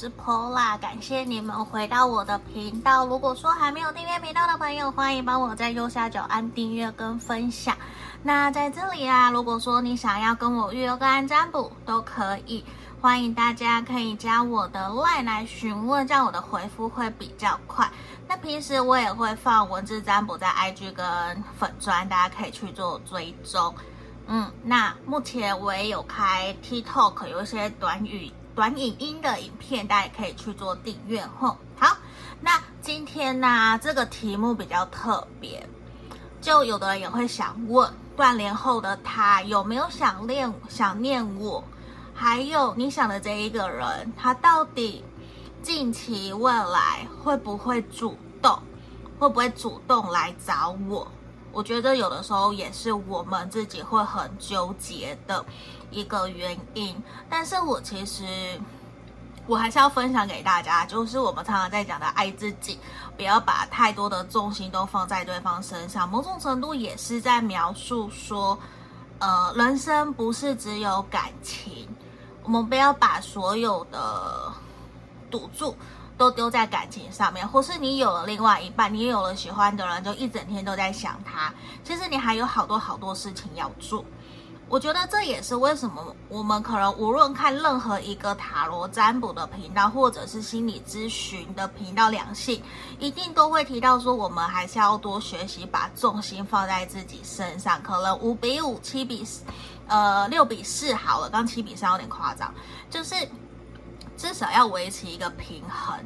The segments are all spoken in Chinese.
是 Pola，感谢你们回到我的频道。如果说还没有订阅频道的朋友，欢迎帮我在右下角按订阅跟分享。那在这里啊，如果说你想要跟我预约个案占卜，都可以，欢迎大家可以加我的 LINE 来询问，这样我的回复会比较快。那平时我也会放文字占卜在 IG 跟粉砖，大家可以去做追踪。嗯，那目前我也有开 TikTok，有一些短语。短影音的影片，大家也可以去做订阅吼。好，那今天呢、这个题目比较特别，就有的人也会想问，断联后的他有没有想念想念我？还有你想的这一个人，他到底近期未来会不会主动，会不会主动来找我？我觉得有的时候也是我们自己会很纠结的一个原因，但是我其实我还是要分享给大家，就是我们常常在讲的爱自己，不要把太多的重心都放在对方身上，某种程度也是在描述说，呃，人生不是只有感情，我们不要把所有的赌注。都丢在感情上面，或是你有了另外一半，你也有了喜欢的人，就一整天都在想他。其实你还有好多好多事情要做。我觉得这也是为什么我们可能无论看任何一个塔罗占卜的频道，或者是心理咨询的频道，两性一定都会提到说，我们还是要多学习，把重心放在自己身上。可能五比五、七比四，呃，六比四好了，刚七比三有点夸张，就是。至少要维持一个平衡，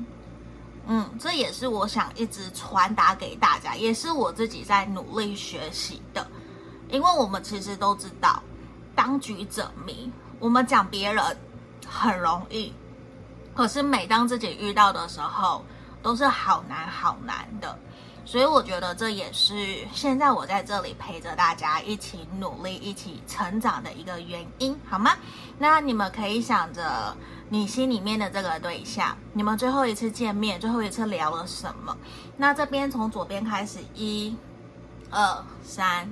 嗯，这也是我想一直传达给大家，也是我自己在努力学习的。因为我们其实都知道，当局者迷，我们讲别人很容易，可是每当自己遇到的时候，都是好难好难的。所以我觉得这也是现在我在这里陪着大家一起努力、一起成长的一个原因，好吗？那你们可以想着你心里面的这个对象，你们最后一次见面、最后一次聊了什么？那这边从左边开始，一、二、三，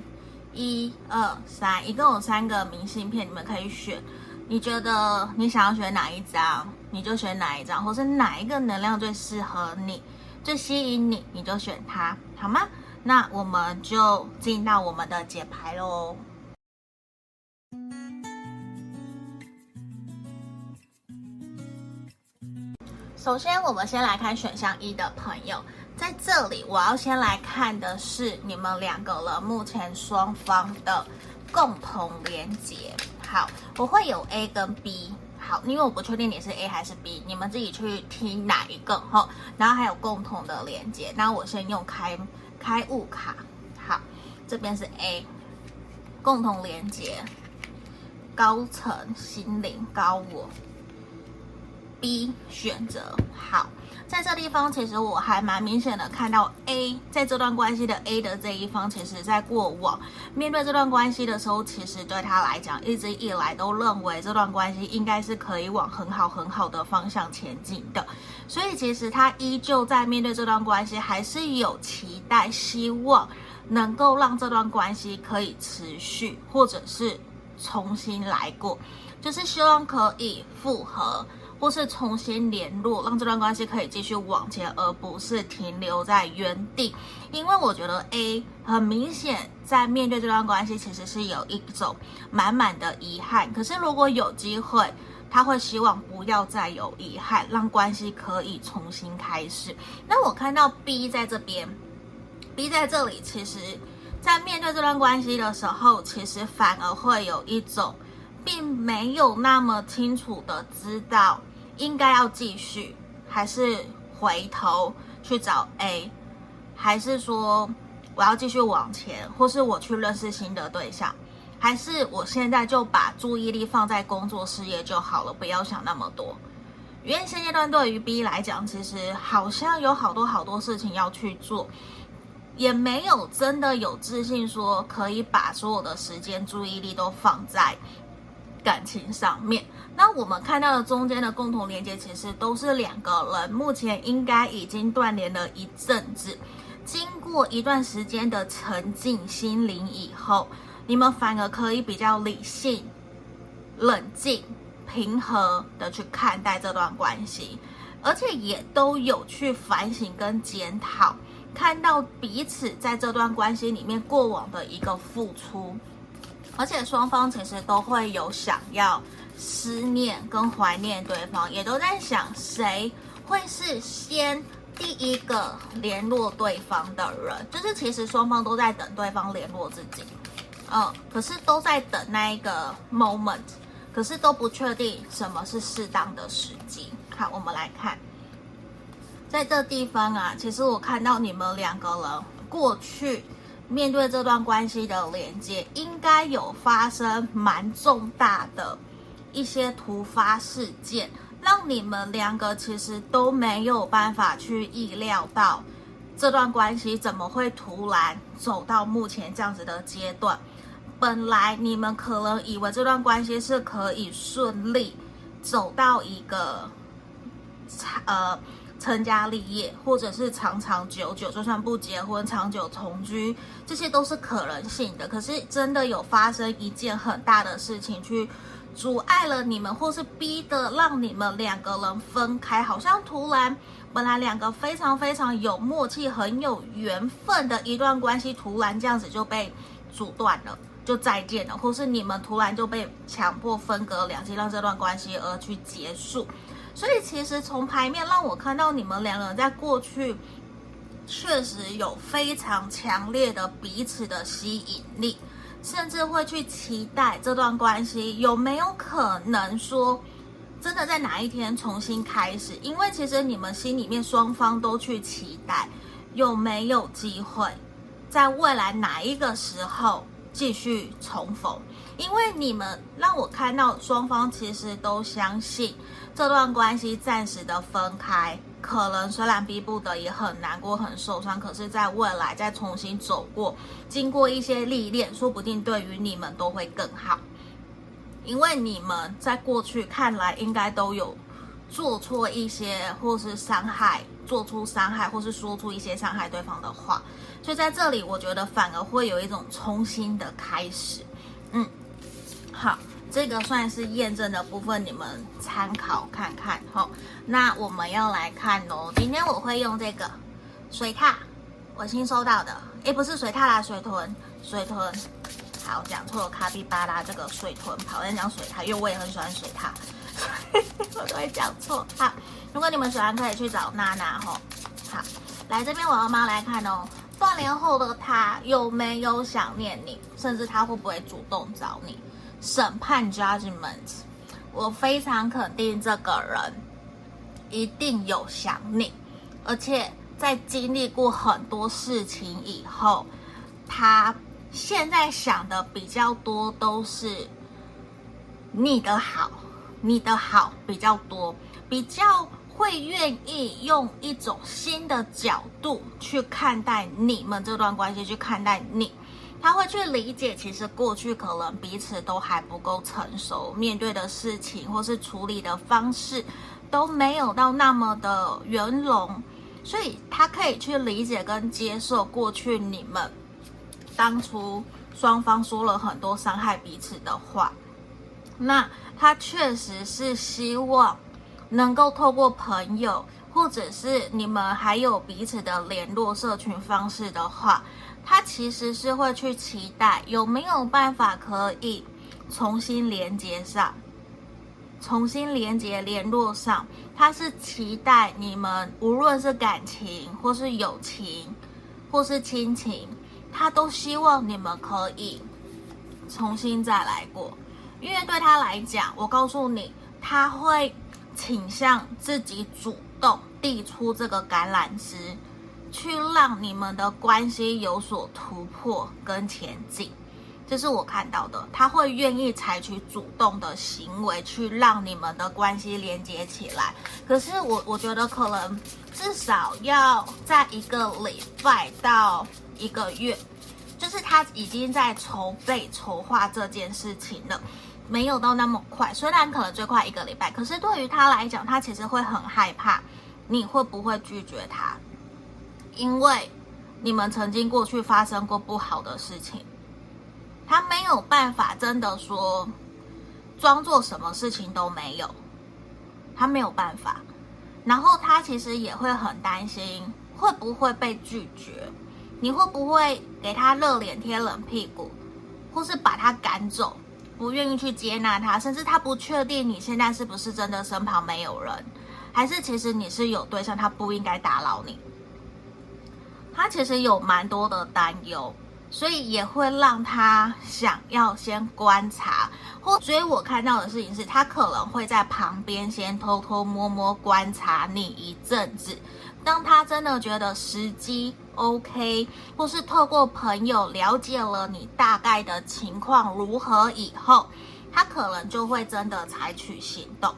一、二、三，一共有三个明信片，你们可以选。你觉得你想要选哪一张，你就选哪一张，或是哪一个能量最适合你。最吸引你，你就选它，好吗？那我们就进到我们的解牌喽。首先，我们先来看选项一的朋友，在这里我要先来看的是你们两个人目前双方的共同连接。好，我会有 A 跟 B。好，因为我不确定你是 A 还是 B，你们自己去听哪一个哈。然后还有共同的连接，那我先用开开悟卡。好，这边是 A，共同连接，高层心灵高我。B 选择好。在这地方，其实我还蛮明显的看到 A 在这段关系的 A 的这一方，其实在过往面对这段关系的时候，其实对他来讲，一直以来都认为这段关系应该是可以往很好很好的方向前进的，所以其实他依旧在面对这段关系，还是有期待，希望能够让这段关系可以持续，或者是重新来过，就是希望可以复合。或是重新联络，让这段关系可以继续往前，而不是停留在原地。因为我觉得 A 很明显在面对这段关系，其实是有一种满满的遗憾。可是如果有机会，他会希望不要再有遗憾，让关系可以重新开始。那我看到 B 在这边，B 在这里，其实在面对这段关系的时候，其实反而会有一种并没有那么清楚的知道。应该要继续，还是回头去找 A，还是说我要继续往前，或是我去认识新的对象，还是我现在就把注意力放在工作事业就好了，不要想那么多。因为现阶段对于 B 来讲，其实好像有好多好多事情要去做，也没有真的有自信说可以把所有的时间注意力都放在感情上面。那我们看到的中间的共同连接，其实都是两个人目前应该已经断联了一阵子，经过一段时间的沉浸心灵以后，你们反而可以比较理性、冷静、平和的去看待这段关系。而且也都有去反省跟检讨，看到彼此在这段关系里面过往的一个付出，而且双方其实都会有想要思念跟怀念对方，也都在想谁会是先第一个联络对方的人，就是其实双方都在等对方联络自己，嗯，可是都在等那一个 moment。可是都不确定什么是适当的时机。好，我们来看，在这地方啊，其实我看到你们两个人过去面对这段关系的连接，应该有发生蛮重大的一些突发事件，让你们两个其实都没有办法去意料到这段关系怎么会突然走到目前这样子的阶段。本来你们可能以为这段关系是可以顺利走到一个呃成家立业，或者是长长久久，就算不结婚，长久同居，这些都是可能性的。可是真的有发生一件很大的事情，去阻碍了你们，或是逼得让你们两个人分开，好像突然本来两个非常非常有默契、很有缘分的一段关系，突然这样子就被阻断了。就再见了，或是你们突然就被强迫分隔两地，让这段关系而去结束。所以其实从牌面让我看到你们两个人在过去确实有非常强烈的彼此的吸引力，甚至会去期待这段关系有没有可能说真的在哪一天重新开始。因为其实你们心里面双方都去期待有没有机会在未来哪一个时候。继续重逢，因为你们让我看到双方其实都相信这段关系暂时的分开，可能虽然逼不得已很难过、很受伤，可是在未来再重新走过，经过一些历练，说不定对于你们都会更好。因为你们在过去看来应该都有做错一些，或是伤害，做出伤害，或是说出一些伤害对方的话。所以在这里，我觉得反而会有一种重新的开始。嗯，好，这个算是验证的部分，你们参考看看。好，那我们要来看哦。今天我会用这个水獭，我新收到的，诶，不是水獭啦，水豚，水豚。好，讲错了，卡比巴拉这个水豚，讨厌讲水獭，因为我也很喜欢水獭，所 以我都会讲错。好，如果你们喜欢，可以去找娜娜吼。好，来这边我要妈来看哦。断联后的他有没有想念你？甚至他会不会主动找你？审判 Judgment，我非常肯定这个人一定有想你，而且在经历过很多事情以后，他现在想的比较多都是你的好，你的好比较多，比较。会愿意用一种新的角度去看待你们这段关系，去看待你，他会去理解，其实过去可能彼此都还不够成熟，面对的事情或是处理的方式都没有到那么的圆融，所以他可以去理解跟接受过去你们当初双方说了很多伤害彼此的话，那他确实是希望。能够透过朋友，或者是你们还有彼此的联络社群方式的话，他其实是会去期待有没有办法可以重新连接上，重新连接联络上。他是期待你们无论是感情，或是友情，或是亲情，他都希望你们可以重新再来过。因为对他来讲，我告诉你，他会。倾向自己主动递出这个橄榄枝，去让你们的关系有所突破跟前进，这是我看到的。他会愿意采取主动的行为，去让你们的关系连接起来。可是我我觉得可能至少要在一个礼拜到一个月，就是他已经在筹备筹划这件事情了。没有到那么快，虽然可能最快一个礼拜，可是对于他来讲，他其实会很害怕你会不会拒绝他，因为你们曾经过去发生过不好的事情，他没有办法真的说装作什么事情都没有，他没有办法，然后他其实也会很担心会不会被拒绝，你会不会给他热脸贴冷屁股，或是把他赶走，不愿意去接纳他，甚至他不确定你现在是不是真的身旁没有人，还是其实你是有对象，他不应该打扰你。他其实有蛮多的担忧，所以也会让他想要先观察，或所以我看到的事情是他可能会在旁边先偷偷摸摸观察你一阵子，当他真的觉得时机 OK，或是透过朋友了解了你大概的情况如何以后，他可能就会真的采取行动，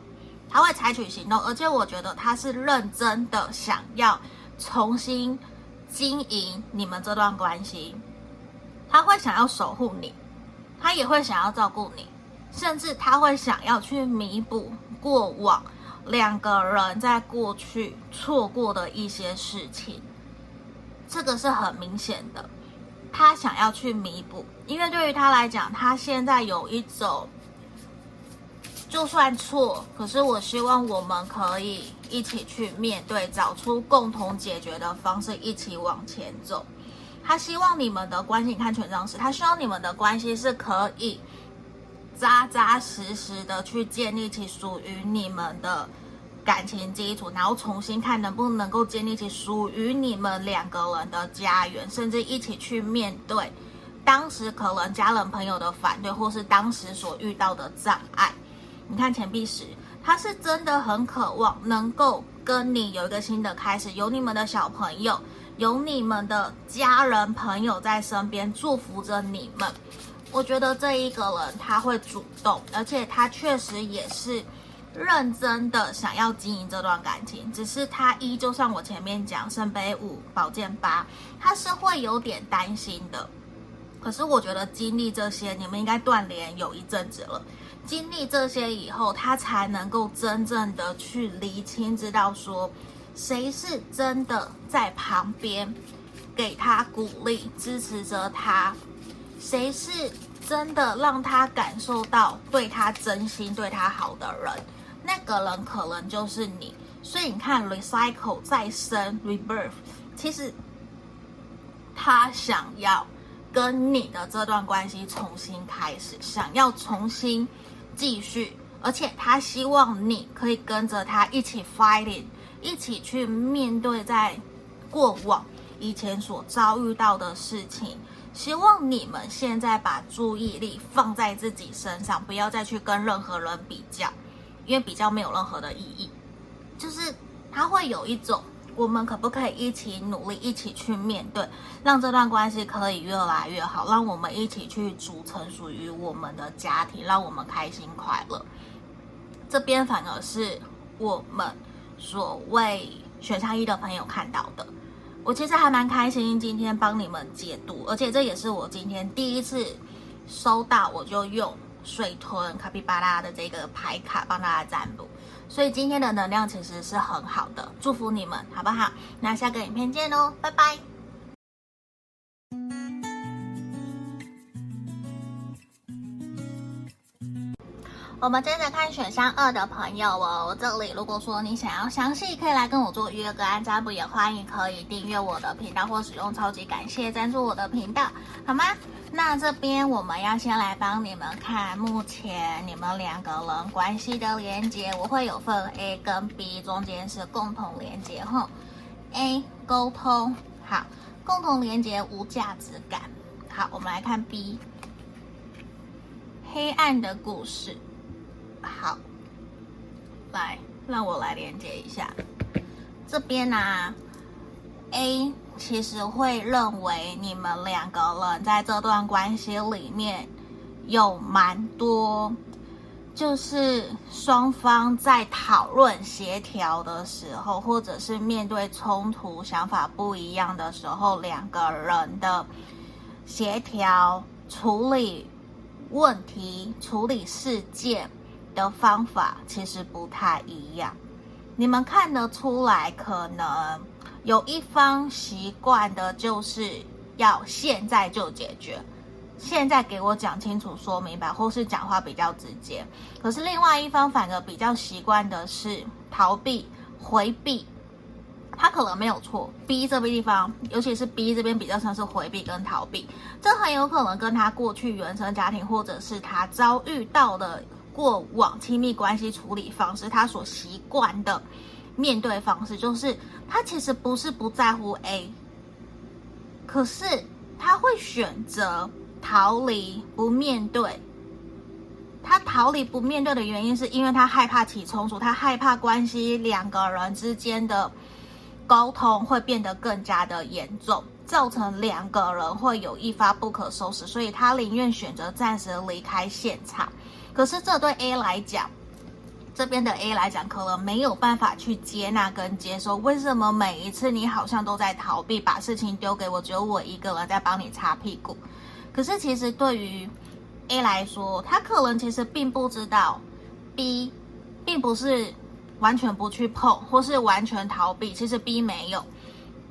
他会采取行动，而且我觉得他是认真的想要重新。经营你们这段关系，他会想要守护你，他也会想要照顾你，甚至他会想要去弥补过往两个人在过去错过的一些事情。这个是很明显的，他想要去弥补，因为对于他来讲，他现在有一种。就算错，可是我希望我们可以一起去面对，找出共同解决的方式，一起往前走。他希望你们的关系，你看权杖四，他希望你们的关系是可以扎扎实实的去建立起属于你们的感情基础，然后重新看能不能够建立起属于你们两个人的家园，甚至一起去面对当时可能家人朋友的反对，或是当时所遇到的障碍。你看钱币十，他是真的很渴望能够跟你有一个新的开始，有你们的小朋友，有你们的家人朋友在身边祝福着你们。我觉得这一个人他会主动，而且他确实也是认真的想要经营这段感情，只是他依旧像我前面讲圣杯五宝剑八，他是会有点担心的。可是我觉得经历这些，你们应该断联有一阵子了。经历这些以后，他才能够真正的去厘清，知道说谁是真的在旁边给他鼓励、支持着他，谁是真的让他感受到对他真心、对他好的人，那个人可能就是你。所以你看，recycle 再生 rebirth，其实他想要跟你的这段关系重新开始，想要重新。继续，而且他希望你可以跟着他一起 fighting，一起去面对在过往以前所遭遇到的事情。希望你们现在把注意力放在自己身上，不要再去跟任何人比较，因为比较没有任何的意义。就是他会有一种。我们可不可以一起努力，一起去面对，让这段关系可以越来越好，让我们一起去组成属于我们的家庭，让我们开心快乐。这边反而是我们所谓选项一的朋友看到的，我其实还蛮开心今天帮你们解读，而且这也是我今天第一次收到，我就用水豚卡皮巴拉的这个牌卡帮大家占卜。所以今天的能量其实是很好的，祝福你们，好不好？那下个影片见喽，拜拜。我们接着看选项二的朋友哦，这里如果说你想要详细，可以来跟我做预约个案占卜，也欢迎可以订阅我的频道或使用超级感谢赞助我的频道，好吗？那这边我们要先来帮你们看目前你们两个人关系的连接，我会有份 A 跟 B，中间是共同连接哈。A 沟通好，共同连接无价值感。好，我们来看 B，黑暗的故事。好，来让我来连接一下这边呢、啊。A 其实会认为你们两个人在这段关系里面有蛮多，就是双方在讨论协调的时候，或者是面对冲突、想法不一样的时候，两个人的协调、处理问题、处理事件的方法其实不太一样。你们看得出来，可能。有一方习惯的就是要现在就解决，现在给我讲清楚、说明白，或是讲话比较直接。可是另外一方反而比较习惯的是逃避，回避。他可能没有错，B 这边地方，尤其是 B 这边比较像是回避跟逃避，这很有可能跟他过去原生家庭，或者是他遭遇到的过往亲密关系处理方式，他所习惯的面对方式，就是他其实不是不在乎 A，可是他会选择逃离不面对。他逃离不面对的原因，是因为他害怕起冲突，他害怕关系两个人之间的。沟通会变得更加的严重，造成两个人会有一发不可收拾，所以他宁愿选择暂时离开现场。可是这对 A 来讲，这边的 A 来讲，可能没有办法去接纳跟接受。为什么每一次你好像都在逃避，把事情丢给我，只有我一个人在帮你擦屁股？可是其实对于 A 来说，他可能其实并不知道 B 并不是。完全不去碰，或是完全逃避，其实 B 没有，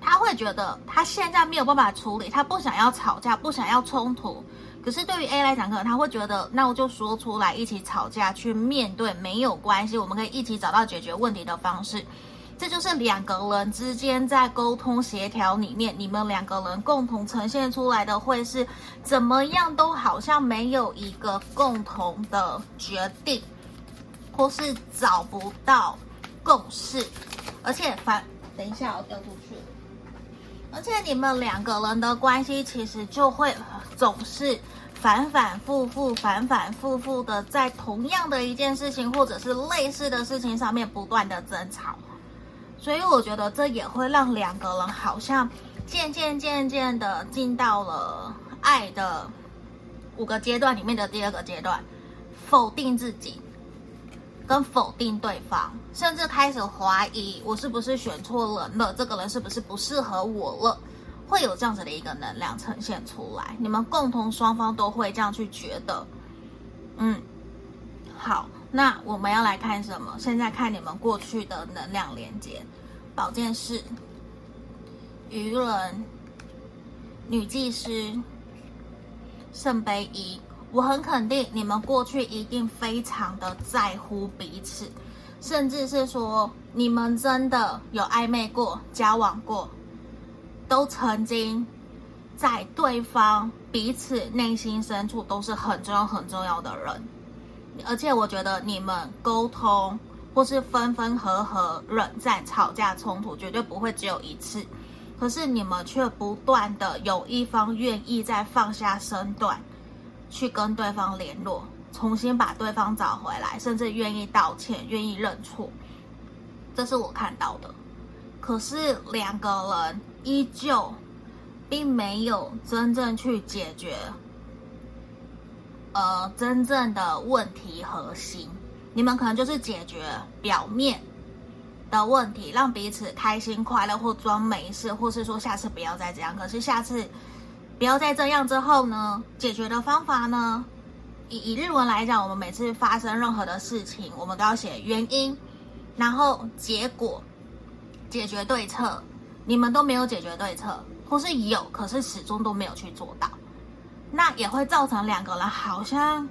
他会觉得他现在没有办法处理，他不想要吵架，不想要冲突。可是对于 A 来讲，可能他会觉得，那我就说出来，一起吵架，去面对，没有关系，我们可以一起找到解决问题的方式。这就是两个人之间在沟通协调里面，你们两个人共同呈现出来的会是怎么样，都好像没有一个共同的决定。或是找不到共识，而且反，等一下我掉出去，而且你们两个人的关系其实就会总是反反复复、反反复复的在同样的一件事情或者是类似的事情上面不断的争吵，所以我觉得这也会让两个人好像渐渐渐渐的进到了爱的五个阶段里面的第二个阶段，否定自己。跟否定对方，甚至开始怀疑我是不是选错人了，这个人是不是不适合我了，会有这样子的一个能量呈现出来。你们共同双方都会这样去觉得。嗯，好，那我们要来看什么？现在看你们过去的能量连接，宝剑四、愚人、女祭司、圣杯一。我很肯定，你们过去一定非常的在乎彼此，甚至是说你们真的有暧昧过、交往过，都曾经在对方彼此内心深处都是很重要、很重要的人。而且我觉得你们沟通或是分分合合、冷战、吵架、冲突，绝对不会只有一次。可是你们却不断的有一方愿意再放下身段。去跟对方联络，重新把对方找回来，甚至愿意道歉、愿意认错，这是我看到的。可是两个人依旧并没有真正去解决，呃，真正的问题核心。你们可能就是解决表面的问题，让彼此开心快乐，或装没事，或是说下次不要再这样。可是下次。不要再这样之后呢？解决的方法呢？以以日文来讲，我们每次发生任何的事情，我们都要写原因，然后结果、解决对策。你们都没有解决对策，或是有，可是始终都没有去做到，那也会造成两个人好像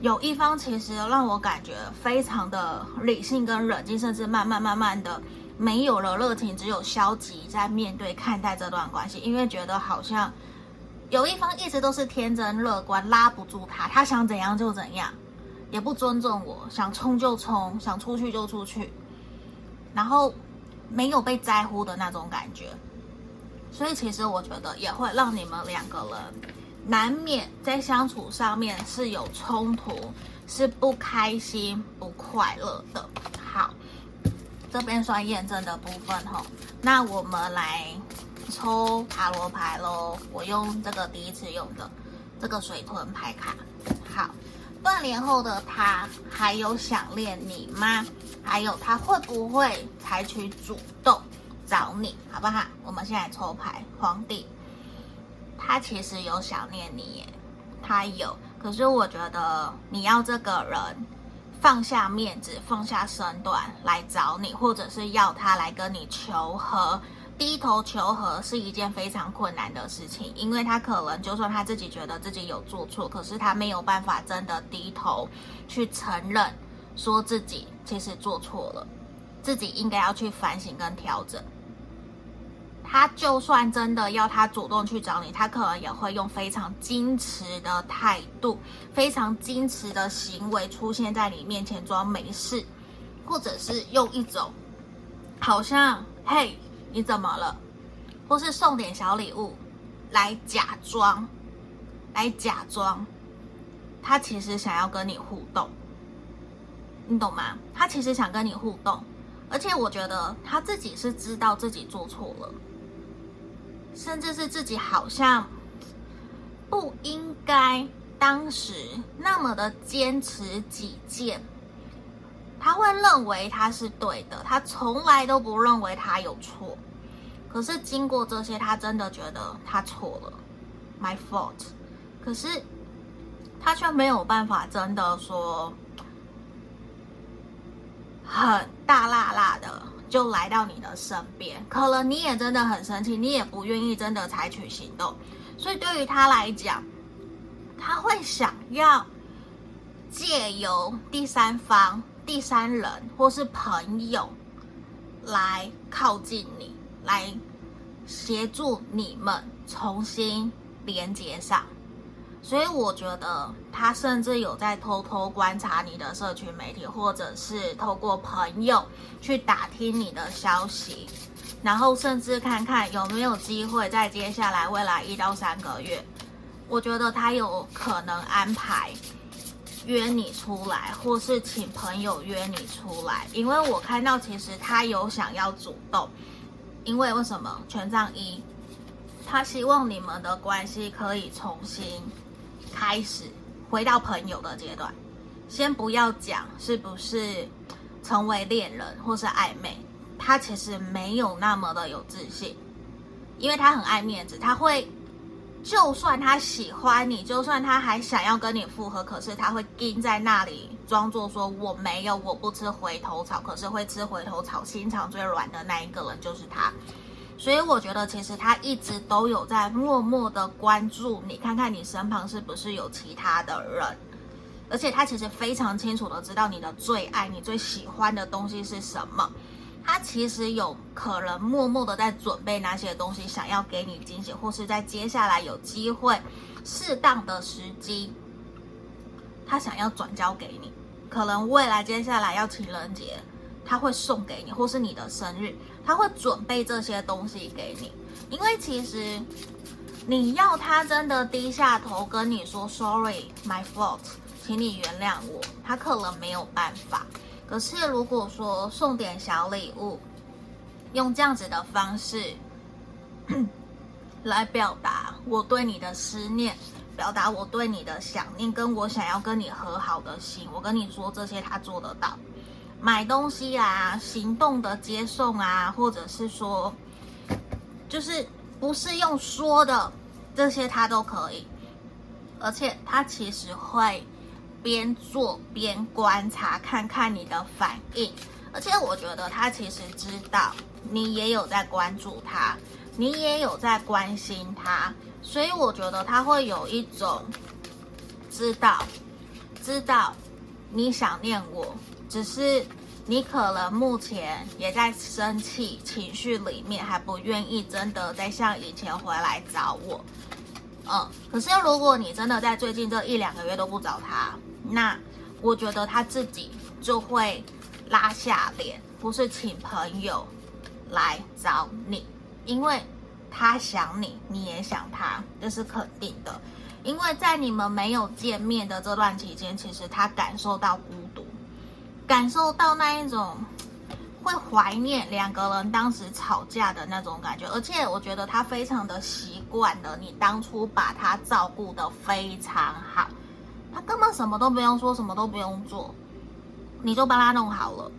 有一方其实让我感觉非常的理性跟冷静，甚至慢慢慢慢的。没有了热情，只有消极在面对看待这段关系，因为觉得好像有一方一直都是天真乐观，拉不住他，他想怎样就怎样，也不尊重我，想冲就冲，想出去就出去，然后没有被在乎的那种感觉，所以其实我觉得也会让你们两个人难免在相处上面是有冲突，是不开心、不快乐的。好。这边算验证的部分吼，那我们来抽塔罗牌喽。我用这个第一次用的这个水豚牌卡。好，断联后的他还有想念你吗？还有他会不会采取主动找你？好不好？我们现在抽牌，皇帝，他其实有想念你耶，他有。可是我觉得你要这个人。放下面子，放下身段来找你，或者是要他来跟你求和，低头求和是一件非常困难的事情，因为他可能就算他自己觉得自己有做错，可是他没有办法真的低头去承认，说自己其实做错了。自己应该要去反省跟调整。他就算真的要他主动去找你，他可能也会用非常矜持的态度、非常矜持的行为出现在你面前装没事，或者是用一种好像“嘿，你怎么了”，或是送点小礼物来假装，来假装他其实想要跟你互动，你懂吗？他其实想跟你互动，而且我觉得他自己是知道自己做错了。甚至是自己好像不应该当时那么的坚持己见，他会认为他是对的，他从来都不认为他有错。可是经过这些，他真的觉得他错了，my fault。可是他却没有办法真的说很大辣辣的。就来到你的身边，可能你也真的很生气，你也不愿意真的采取行动，所以对于他来讲，他会想要借由第三方、第三人或是朋友来靠近你，来协助你们重新连接上。所以我觉得他甚至有在偷偷观察你的社群媒体，或者是透过朋友去打听你的消息，然后甚至看看有没有机会在接下来未来一到三个月，我觉得他有可能安排约你出来，或是请朋友约你出来，因为我看到其实他有想要主动，因为为什么？权杖一，他希望你们的关系可以重新。开始回到朋友的阶段，先不要讲是不是成为恋人或是暧昧，他其实没有那么的有自信，因为他很爱面子，他会就算他喜欢你，就算他还想要跟你复合，可是他会盯在那里，装作说我没有，我不吃回头草，可是会吃回头草，心肠最软的那一个人就是他。所以我觉得，其实他一直都有在默默的关注你，看看你身旁是不是有其他的人，而且他其实非常清楚的知道你的最爱，你最喜欢的东西是什么。他其实有可能默默的在准备那些东西，想要给你惊喜，或是在接下来有机会、适当的时机，他想要转交给你。可能未来接下来要情人节。他会送给你，或是你的生日，他会准备这些东西给你。因为其实你要他真的低下头跟你说 “sorry, my fault”，请你原谅我，他可能没有办法。可是如果说送点小礼物，用这样子的方式 来表达我对你的思念，表达我对你的想念，跟我想要跟你和好的心，我跟你说这些，他做得到。买东西啊，行动的接送啊，或者是说，就是不是用说的，这些他都可以，而且他其实会边做边观察，看看你的反应，而且我觉得他其实知道你也有在关注他，你也有在关心他，所以我觉得他会有一种知道，知道你想念我。只是你可能目前也在生气情绪里面，还不愿意真的再像以前回来找我。嗯，可是如果你真的在最近这一两个月都不找他，那我觉得他自己就会拉下脸，不是请朋友来找你，因为他想你，你也想他，这是肯定的。因为在你们没有见面的这段期间，其实他感受到孤。感受到那一种会怀念两个人当时吵架的那种感觉，而且我觉得他非常的习惯了你当初把他照顾的非常好，他根本什么都不用说，什么都不用做，你就帮他弄好了。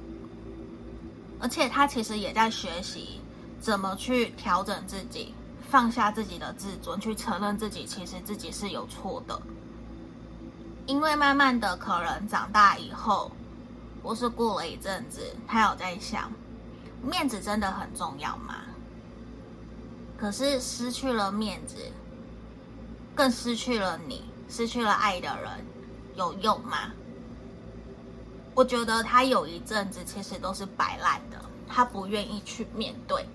而且他其实也在学习怎么去调整自己，放下自己的自尊，去承认自己其实自己是有错的。因为慢慢的，可能长大以后。或是过了一阵子，他有在想，面子真的很重要吗？可是失去了面子，更失去了你，失去了爱的人，有用吗？我觉得他有一阵子其实都是摆烂的，他不愿意去面对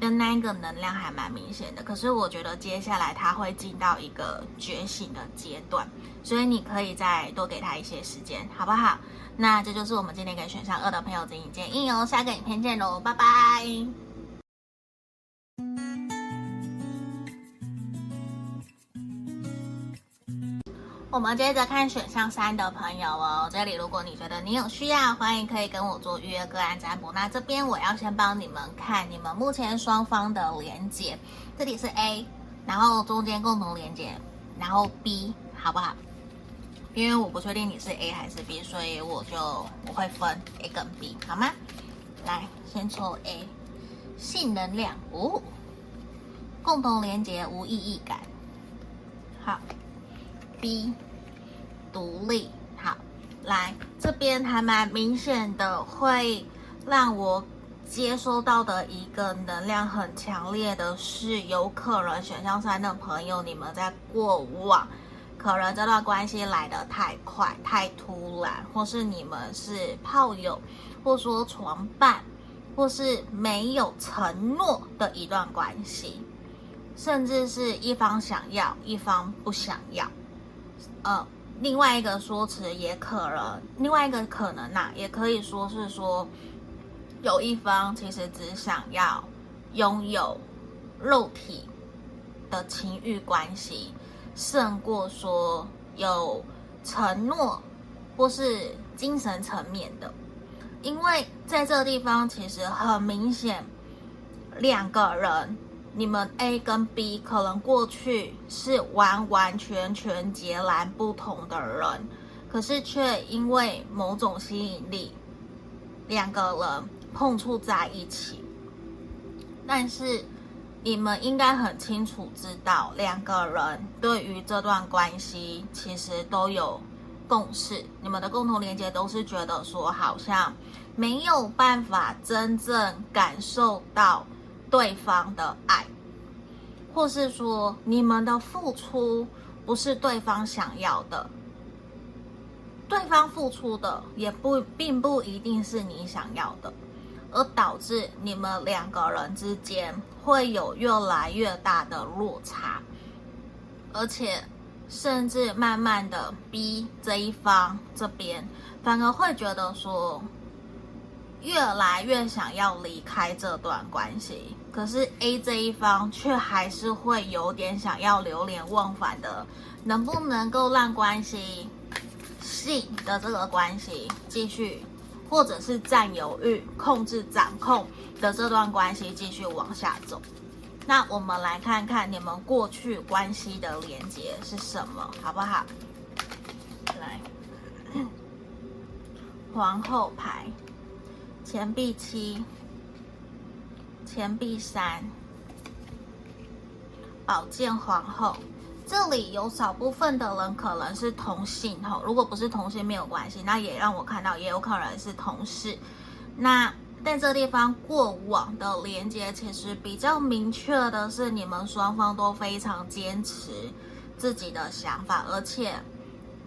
的那一个能量还蛮明显的。可是我觉得接下来他会进到一个觉醒的阶段，所以你可以再多给他一些时间，好不好？那这就是我们今天给选项二的朋友指引建议哦。下个影片见喽，拜拜。我们接着看选项三的朋友哦，这里如果你觉得你有需要，欢迎可以跟我做预约个案占卜。那这边我要先帮你们看你们目前双方的连接，这里是 A，然后中间共同连接，然后 B，好不好？因为我不确定你是 A 还是 B，所以我就我会分 A 跟 B，好吗？来，先抽 A，性能量哦，共同连接无意义感，好。B，独立，好，来这边还蛮明显的，会让我接收到的一个能量很强烈的是，有可能选项三的朋友，你们在过往可能这段关系来得太快、太突然，或是你们是炮友，或说床伴，或是没有承诺的一段关系，甚至是一方想要，一方不想要。呃，另外一个说辞也可能，另外一个可能呐、也可以说是说，有一方其实只想要拥有肉体的情欲关系，胜过说有承诺或是精神层面的，因为在这个地方其实很明显，两个人。你们 A 跟 B 可能过去是完完全全截然不同的人，可是却因为某种吸引力，两个人碰触在一起。但是你们应该很清楚知道，两个人对于这段关系其实都有共识，你们的共同连接都是觉得说，好像没有办法真正感受到。对方的爱，或是说你们的付出不是对方想要的，对方付出的也不并不一定是你想要的，而导致你们两个人之间会有越来越大的落差，而且甚至慢慢的逼这一方这边反而会觉得说。越来越想要离开这段关系，可是 A 这一方却还是会有点想要流连忘返的，能不能够让关系性的这个关系继续，或者是占有欲、控制、掌控的这段关系继续往下走？那我们来看看你们过去关系的连接是什么，好不好？来，皇后牌。钱币七，钱币三，宝剑皇后。这里有少部分的人可能是同性吼，如果不是同性没有关系，那也让我看到也有可能是同事。那在这地方过往的连接，其实比较明确的是，你们双方都非常坚持自己的想法，而且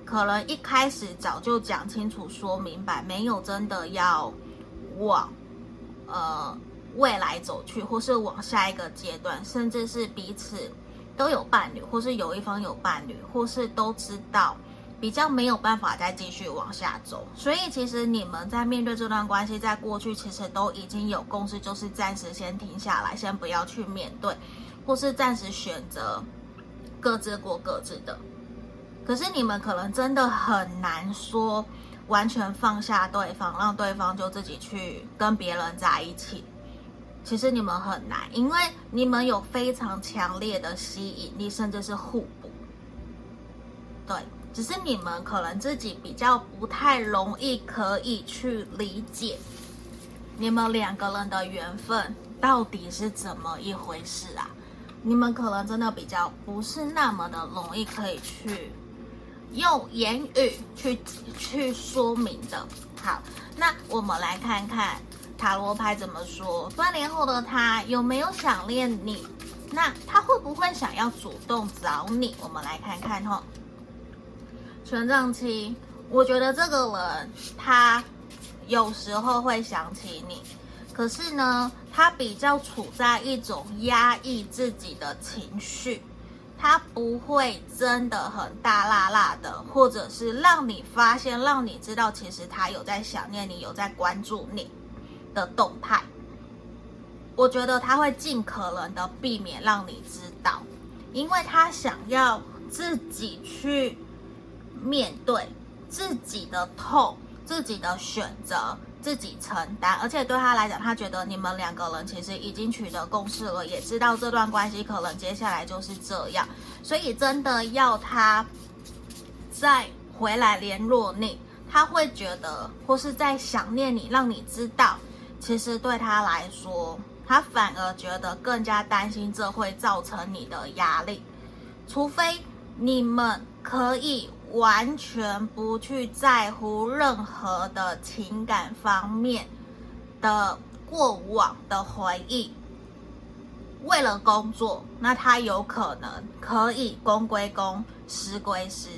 可能一开始早就讲清楚、说明白，没有真的要。往，呃，未来走去，或是往下一个阶段，甚至是彼此都有伴侣，或是有一方有伴侣，或是都知道比较没有办法再继续往下走。所以，其实你们在面对这段关系，在过去其实都已经有共识，就是暂时先停下来，先不要去面对，或是暂时选择各自过各自的。可是，你们可能真的很难说。完全放下对方，让对方就自己去跟别人在一起。其实你们很难，因为你们有非常强烈的吸引力，甚至是互补。对，只是你们可能自己比较不太容易可以去理解，你们两个人的缘分到底是怎么一回事啊？你们可能真的比较不是那么的容易可以去。用言语去去说明的。好，那我们来看看塔罗牌怎么说。断联后的他有没有想念你？那他会不会想要主动找你？我们来看看哈。权杖七，我觉得这个人他有时候会想起你，可是呢，他比较处在一种压抑自己的情绪，他不会真的很大辣辣的，或者是让你发现，让你知道，其实他有在想念你，有在关注你的动态。我觉得他会尽可能的避免让你知道，因为他想要自己去面对自己的痛。自己的选择，自己承担，而且对他来讲，他觉得你们两个人其实已经取得共识了，也知道这段关系可能接下来就是这样，所以真的要他再回来联络你，他会觉得或是在想念你，让你知道，其实对他来说，他反而觉得更加担心这会造成你的压力，除非你们可以。完全不去在乎任何的情感方面的过往的回忆，为了工作，那他有可能可以公归公，私归私，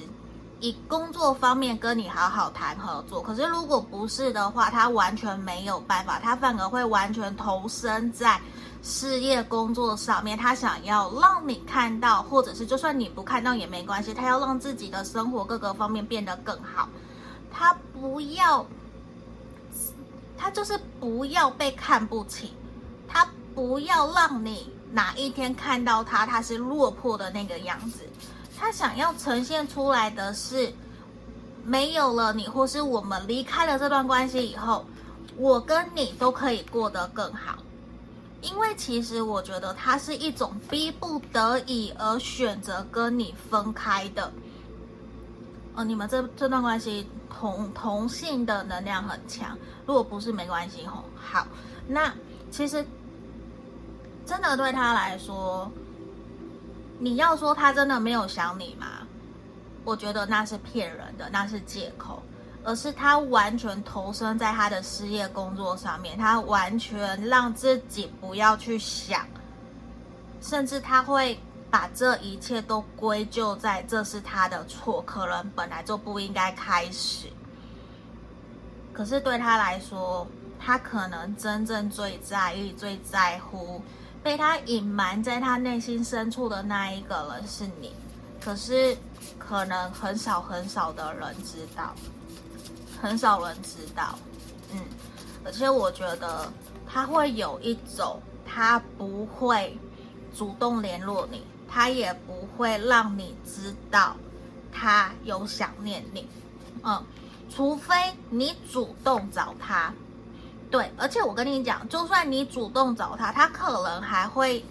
以工作方面跟你好好谈合作。可是如果不是的话，他完全没有办法，他反而会完全投身在。事业工作上面，他想要让你看到，或者是就算你不看到也没关系，他要让自己的生活各个方面变得更好。他不要，他就是不要被看不起，他不要让你哪一天看到他，他是落魄的那个样子。他想要呈现出来的是，没有了你，或是我们离开了这段关系以后，我跟你都可以过得更好。因为其实我觉得他是一种逼不得已而选择跟你分开的。呃，你们这这段关系同同性的能量很强，如果不是没关系吼。好，那其实真的对他来说，你要说他真的没有想你吗？我觉得那是骗人的，那是借口。而是他完全投身在他的事业工作上面，他完全让自己不要去想，甚至他会把这一切都归咎在这是他的错，可能本来就不应该开始。可是对他来说，他可能真正最在意、最在乎，被他隐瞒在他内心深处的那一个人是你。可是可能很少很少的人知道。很少人知道，嗯，而且我觉得他会有一种，他不会主动联络你，他也不会让你知道他有想念你，嗯，除非你主动找他，对，而且我跟你讲，就算你主动找他，他可能还会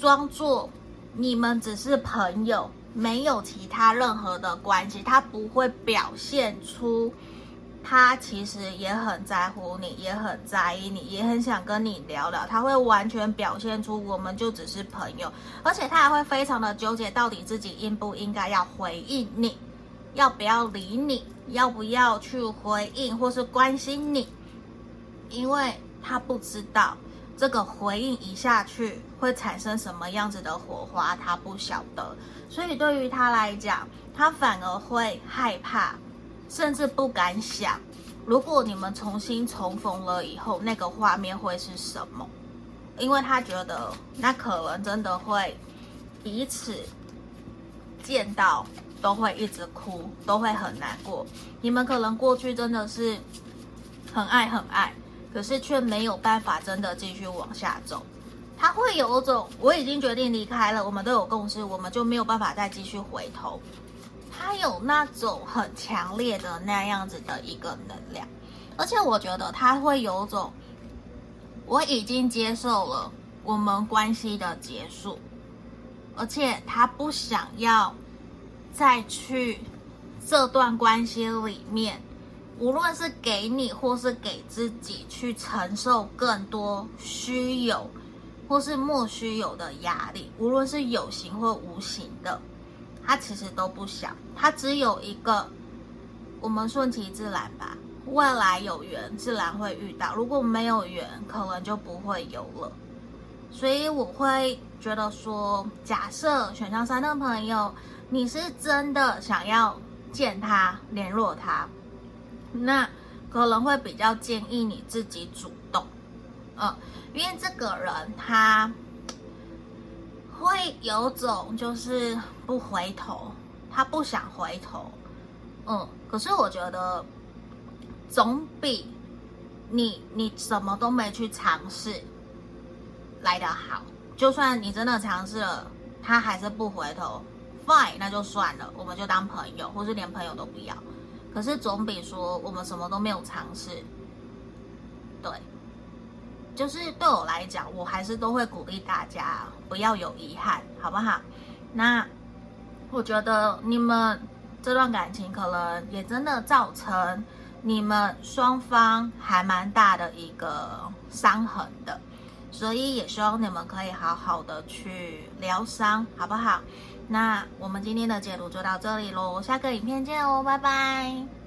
装作你们只是朋友，没有其他任何的关系，他不会表现出。他其实也很在乎你，也很在意你，也很想跟你聊聊。他会完全表现出我们就只是朋友，而且他还会非常的纠结，到底自己应不应该要回应你，要不要理你，要不要去回应或是关心你，因为他不知道这个回应一下去会产生什么样子的火花，他不晓得。所以对于他来讲，他反而会害怕。甚至不敢想，如果你们重新重逢了以后，那个画面会是什么？因为他觉得那可能真的会彼此见到都会一直哭，都会很难过。你们可能过去真的是很爱很爱，可是却没有办法真的继续往下走。他会有种我已经决定离开了，我们都有共识，我们就没有办法再继续回头。他有那种很强烈的那样子的一个能量，而且我觉得他会有种，我已经接受了我们关系的结束，而且他不想要再去这段关系里面，无论是给你或是给自己去承受更多虚有或是莫须有的压力，无论是有形或无形的。他其实都不想，他只有一个，我们顺其自然吧。未来有缘，自然会遇到；如果没有缘，可能就不会有了。所以我会觉得说，假设选项三的朋友，你是真的想要见他、联络他，那可能会比较建议你自己主动，嗯，因为这个人他会有种就是不回头，他不想回头，嗯，可是我觉得总比你你什么都没去尝试来得好。就算你真的尝试了，他还是不回头，fine，那就算了，我们就当朋友，或是连朋友都不要。可是总比说我们什么都没有尝试，对，就是对我来讲，我还是都会鼓励大家不要有遗憾，好不好？那我觉得你们这段感情可能也真的造成你们双方还蛮大的一个伤痕的，所以也希望你们可以好好的去疗伤，好不好？那我们今天的解读就到这里喽，下个影片见哦，拜拜。